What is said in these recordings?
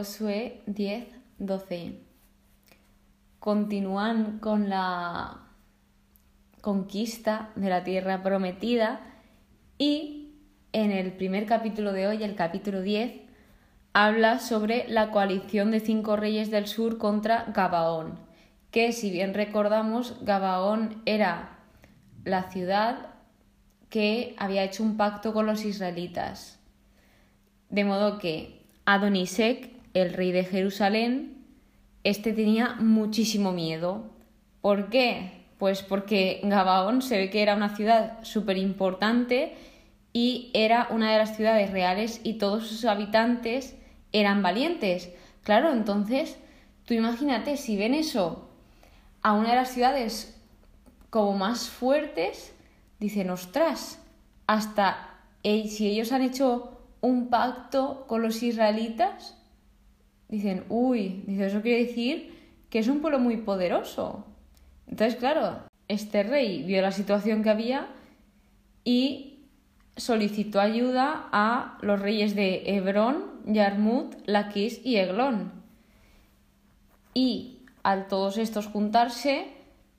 Josué 10, 12. Continúan con la conquista de la tierra prometida y en el primer capítulo de hoy, el capítulo 10, habla sobre la coalición de cinco reyes del sur contra Gabaón, que si bien recordamos, Gabaón era la ciudad que había hecho un pacto con los israelitas. De modo que Adonisek, el rey de Jerusalén, este tenía muchísimo miedo. ¿Por qué? Pues porque Gabaón se ve que era una ciudad súper importante y era una de las ciudades reales y todos sus habitantes eran valientes. Claro, entonces, tú imagínate, si ven eso a una de las ciudades como más fuertes, dicen, ostras, hasta si ellos han hecho un pacto con los israelitas, dicen, uy, dice, eso quiere decir que es un pueblo muy poderoso. Entonces, claro, este rey vio la situación que había y solicitó ayuda a los reyes de Hebrón, Yarmut, Laquis y Eglón. Y al todos estos juntarse,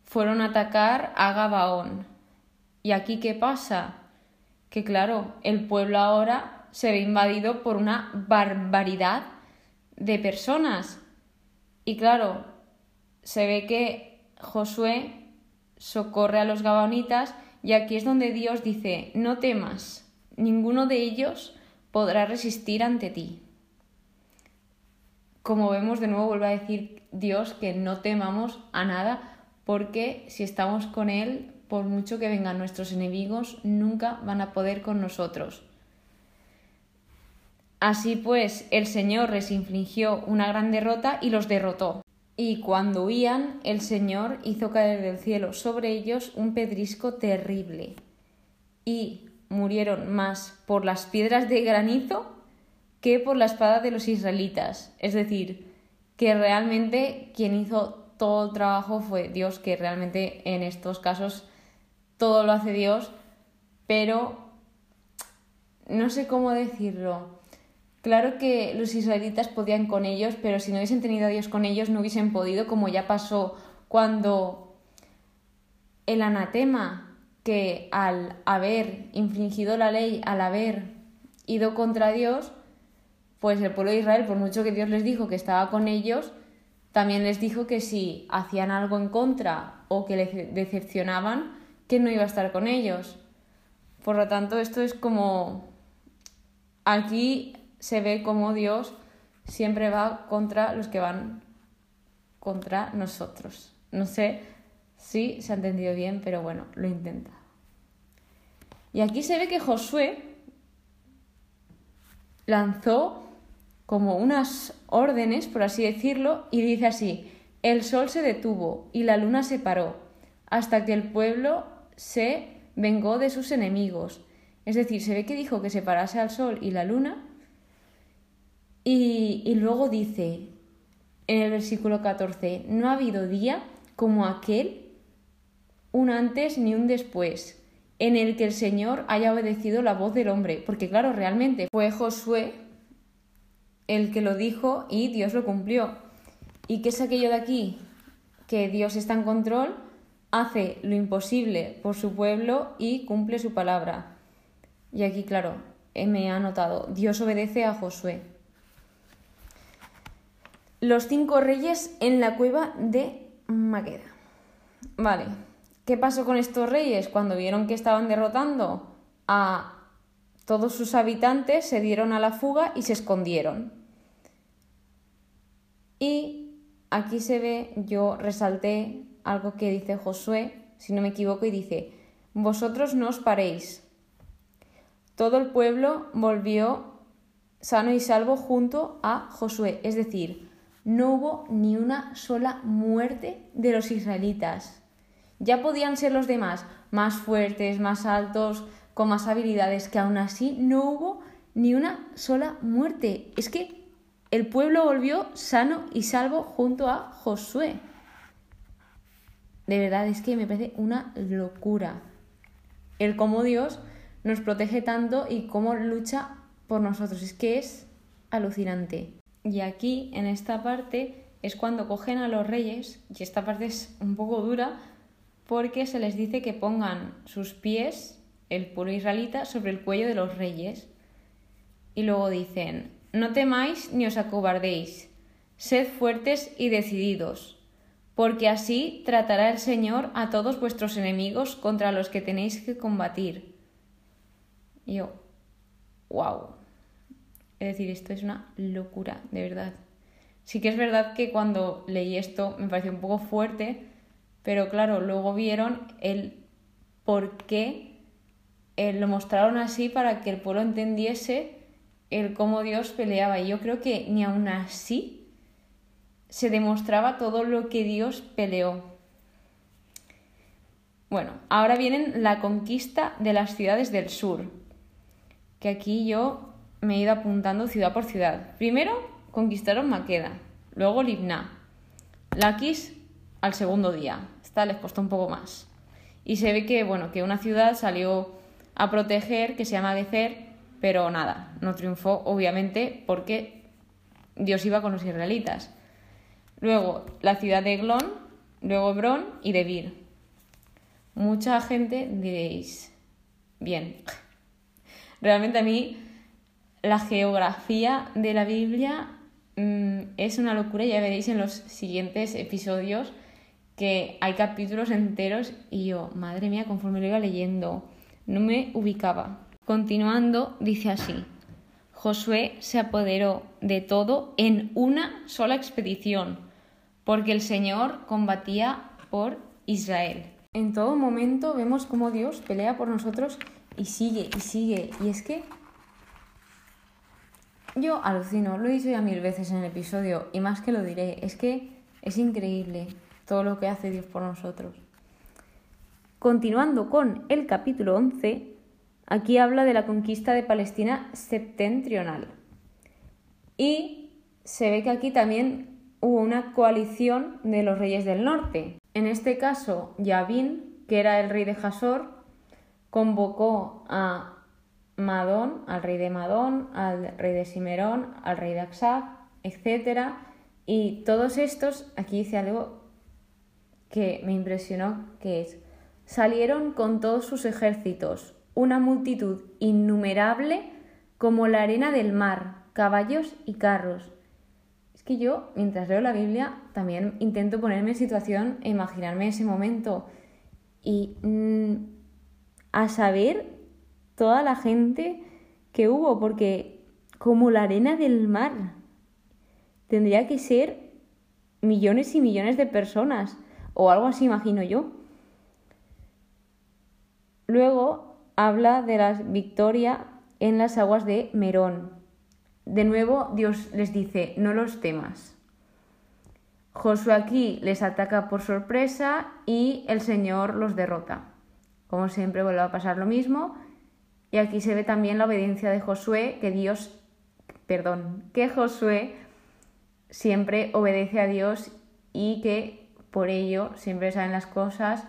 fueron a atacar a Gabaón. ¿Y aquí qué pasa? Que claro, el pueblo ahora se ve invadido por una barbaridad de personas. Y claro, se ve que Josué socorre a los gabaonitas y aquí es donde Dios dice, no temas, ninguno de ellos podrá resistir ante ti. Como vemos, de nuevo vuelve a decir Dios que no temamos a nada, porque si estamos con Él, por mucho que vengan nuestros enemigos, nunca van a poder con nosotros. Así pues, el Señor les infligió una gran derrota y los derrotó. Y cuando huían, el Señor hizo caer del cielo sobre ellos un pedrisco terrible. Y murieron más por las piedras de granizo que por la espada de los israelitas. Es decir, que realmente quien hizo todo el trabajo fue Dios, que realmente en estos casos todo lo hace Dios, pero no sé cómo decirlo. Claro que los israelitas podían con ellos, pero si no hubiesen tenido a Dios con ellos no hubiesen podido, como ya pasó cuando el anatema que al haber infringido la ley, al haber ido contra Dios, pues el pueblo de Israel, por mucho que Dios les dijo que estaba con ellos, también les dijo que si hacían algo en contra o que les decepcionaban, que no iba a estar con ellos. Por lo tanto, esto es como... Aquí se ve como Dios siempre va contra los que van contra nosotros. No sé si se ha entendido bien, pero bueno, lo intenta. Y aquí se ve que Josué lanzó como unas órdenes, por así decirlo, y dice así, el sol se detuvo y la luna se paró, hasta que el pueblo se vengó de sus enemigos. Es decir, se ve que dijo que se parase al sol y la luna, y, y luego dice en el versículo 14, no ha habido día como aquel, un antes ni un después, en el que el Señor haya obedecido la voz del hombre, porque claro, realmente fue Josué el que lo dijo y Dios lo cumplió. ¿Y qué es aquello de aquí? Que Dios está en control, hace lo imposible por su pueblo y cumple su palabra. Y aquí, claro, eh, me ha notado, Dios obedece a Josué. Los cinco reyes en la cueva de Maqueda. Vale, ¿qué pasó con estos reyes? Cuando vieron que estaban derrotando a todos sus habitantes, se dieron a la fuga y se escondieron. Y aquí se ve, yo resalté algo que dice Josué, si no me equivoco, y dice, vosotros no os paréis. Todo el pueblo volvió sano y salvo junto a Josué, es decir, no hubo ni una sola muerte de los israelitas. Ya podían ser los demás más fuertes, más altos, con más habilidades, que aún así no hubo ni una sola muerte. Es que el pueblo volvió sano y salvo junto a Josué. De verdad, es que me parece una locura el cómo Dios nos protege tanto y cómo lucha por nosotros. Es que es alucinante. Y aquí, en esta parte, es cuando cogen a los reyes, y esta parte es un poco dura, porque se les dice que pongan sus pies, el pueblo israelita, sobre el cuello de los reyes. Y luego dicen, no temáis ni os acobardéis, sed fuertes y decididos, porque así tratará el Señor a todos vuestros enemigos contra los que tenéis que combatir. Y yo, wow. Es decir, esto es una locura, de verdad. Sí que es verdad que cuando leí esto me pareció un poco fuerte, pero claro, luego vieron el por qué eh, lo mostraron así para que el pueblo entendiese el cómo Dios peleaba. Y yo creo que ni aun así se demostraba todo lo que Dios peleó. Bueno, ahora vienen la conquista de las ciudades del sur, que aquí yo me he ido apuntando ciudad por ciudad. Primero conquistaron Maqueda, luego Libna, Laquis al segundo día. Esta les costó un poco más. Y se ve que, bueno, que una ciudad salió a proteger, que se llama Gezer, pero nada, no triunfó, obviamente, porque Dios iba con los israelitas. Luego la ciudad de Eglón, luego Hebrón y Debir. Mucha gente diréis, bien, realmente a mí la geografía de la Biblia mm, es una locura, ya veréis en los siguientes episodios que hay capítulos enteros y yo, madre mía, conforme lo iba leyendo, no me ubicaba. Continuando, dice así. Josué se apoderó de todo en una sola expedición porque el Señor combatía por Israel. En todo momento vemos cómo Dios pelea por nosotros y sigue y sigue. Y es que yo alucino, lo he dicho ya mil veces en el episodio y más que lo diré, es que es increíble todo lo que hace Dios por nosotros. Continuando con el capítulo 11, aquí habla de la conquista de Palestina septentrional. Y se ve que aquí también hubo una coalición de los reyes del norte. En este caso, Yavin, que era el rey de Jasor, convocó a Madón, al rey de Madón, al rey de Simerón, al rey de Aksab, etc. Y todos estos, aquí dice algo que me impresionó, que es, salieron con todos sus ejércitos, una multitud innumerable como la arena del mar, caballos y carros es que yo, mientras leo la Biblia, también intento ponerme en situación e imaginarme ese momento. Y mm, a saber toda la gente que hubo, porque como la arena del mar, tendría que ser millones y millones de personas, o algo así imagino yo. Luego habla de la victoria en las aguas de Merón. De nuevo Dios les dice, no los temas. Josué aquí les ataca por sorpresa y el Señor los derrota. Como siempre vuelve a pasar lo mismo. Y aquí se ve también la obediencia de Josué, que Dios, perdón, que Josué siempre obedece a Dios y que por ello siempre saben las cosas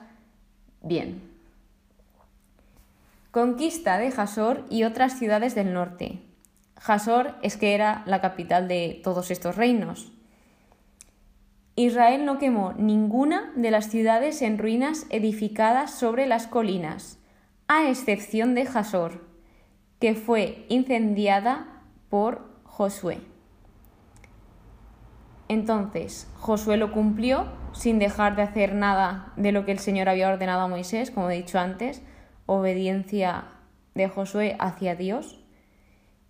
bien. Conquista de Jasor y otras ciudades del norte. Jasor es que era la capital de todos estos reinos. Israel no quemó ninguna de las ciudades en ruinas edificadas sobre las colinas, a excepción de Jasor, que fue incendiada por Josué. Entonces, Josué lo cumplió sin dejar de hacer nada de lo que el Señor había ordenado a Moisés, como he dicho antes, obediencia de Josué hacia Dios.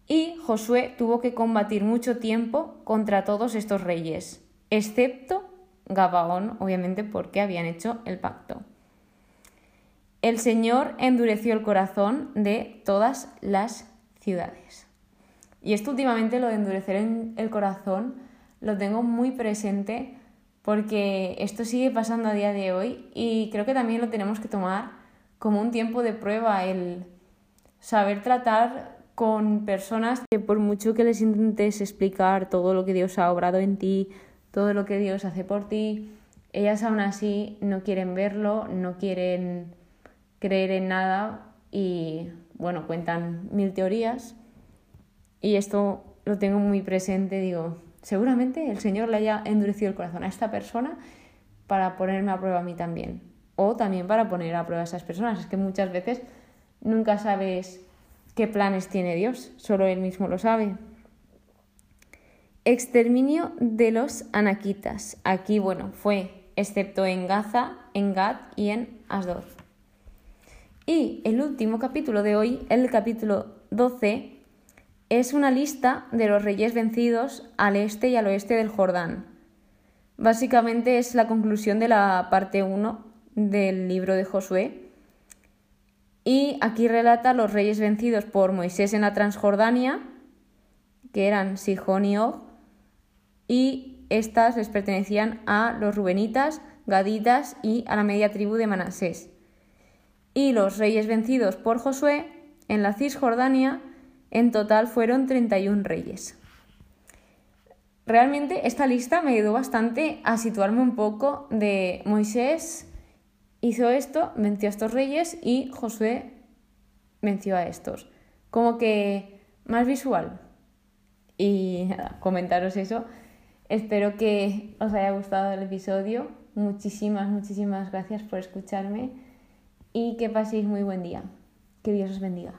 Y Josué tuvo que combatir mucho tiempo contra todos estos reyes, excepto Gabaón, obviamente porque habían hecho el pacto. El Señor endureció el corazón de todas las ciudades. Y esto últimamente, lo de endurecer el corazón, lo tengo muy presente porque esto sigue pasando a día de hoy y creo que también lo tenemos que tomar como un tiempo de prueba, el saber tratar con personas que por mucho que les intentes explicar todo lo que Dios ha obrado en ti, todo lo que Dios hace por ti, ellas aún así no quieren verlo, no quieren creer en nada y bueno, cuentan mil teorías y esto lo tengo muy presente, digo, seguramente el Señor le haya endurecido el corazón a esta persona para ponerme a prueba a mí también. O también para poner a prueba a esas personas. Es que muchas veces nunca sabes qué planes tiene Dios, solo Él mismo lo sabe. Exterminio de los anaquitas. Aquí, bueno, fue excepto en Gaza, en Gad y en Asdod. Y el último capítulo de hoy, el capítulo 12, es una lista de los reyes vencidos al este y al oeste del Jordán. Básicamente es la conclusión de la parte 1 del libro de Josué. Y aquí relata los reyes vencidos por Moisés en la Transjordania, que eran Sijón y Og, y estas les pertenecían a los rubenitas, gaditas y a la media tribu de Manasés. Y los reyes vencidos por Josué en la Cisjordania en total fueron 31 reyes. Realmente esta lista me ayudó bastante a situarme un poco de Moisés hizo esto, venció a estos reyes y Josué venció a estos. Como que más visual. Y nada, comentaros eso. Espero que os haya gustado el episodio. Muchísimas, muchísimas gracias por escucharme y que paséis muy buen día. Que Dios os bendiga.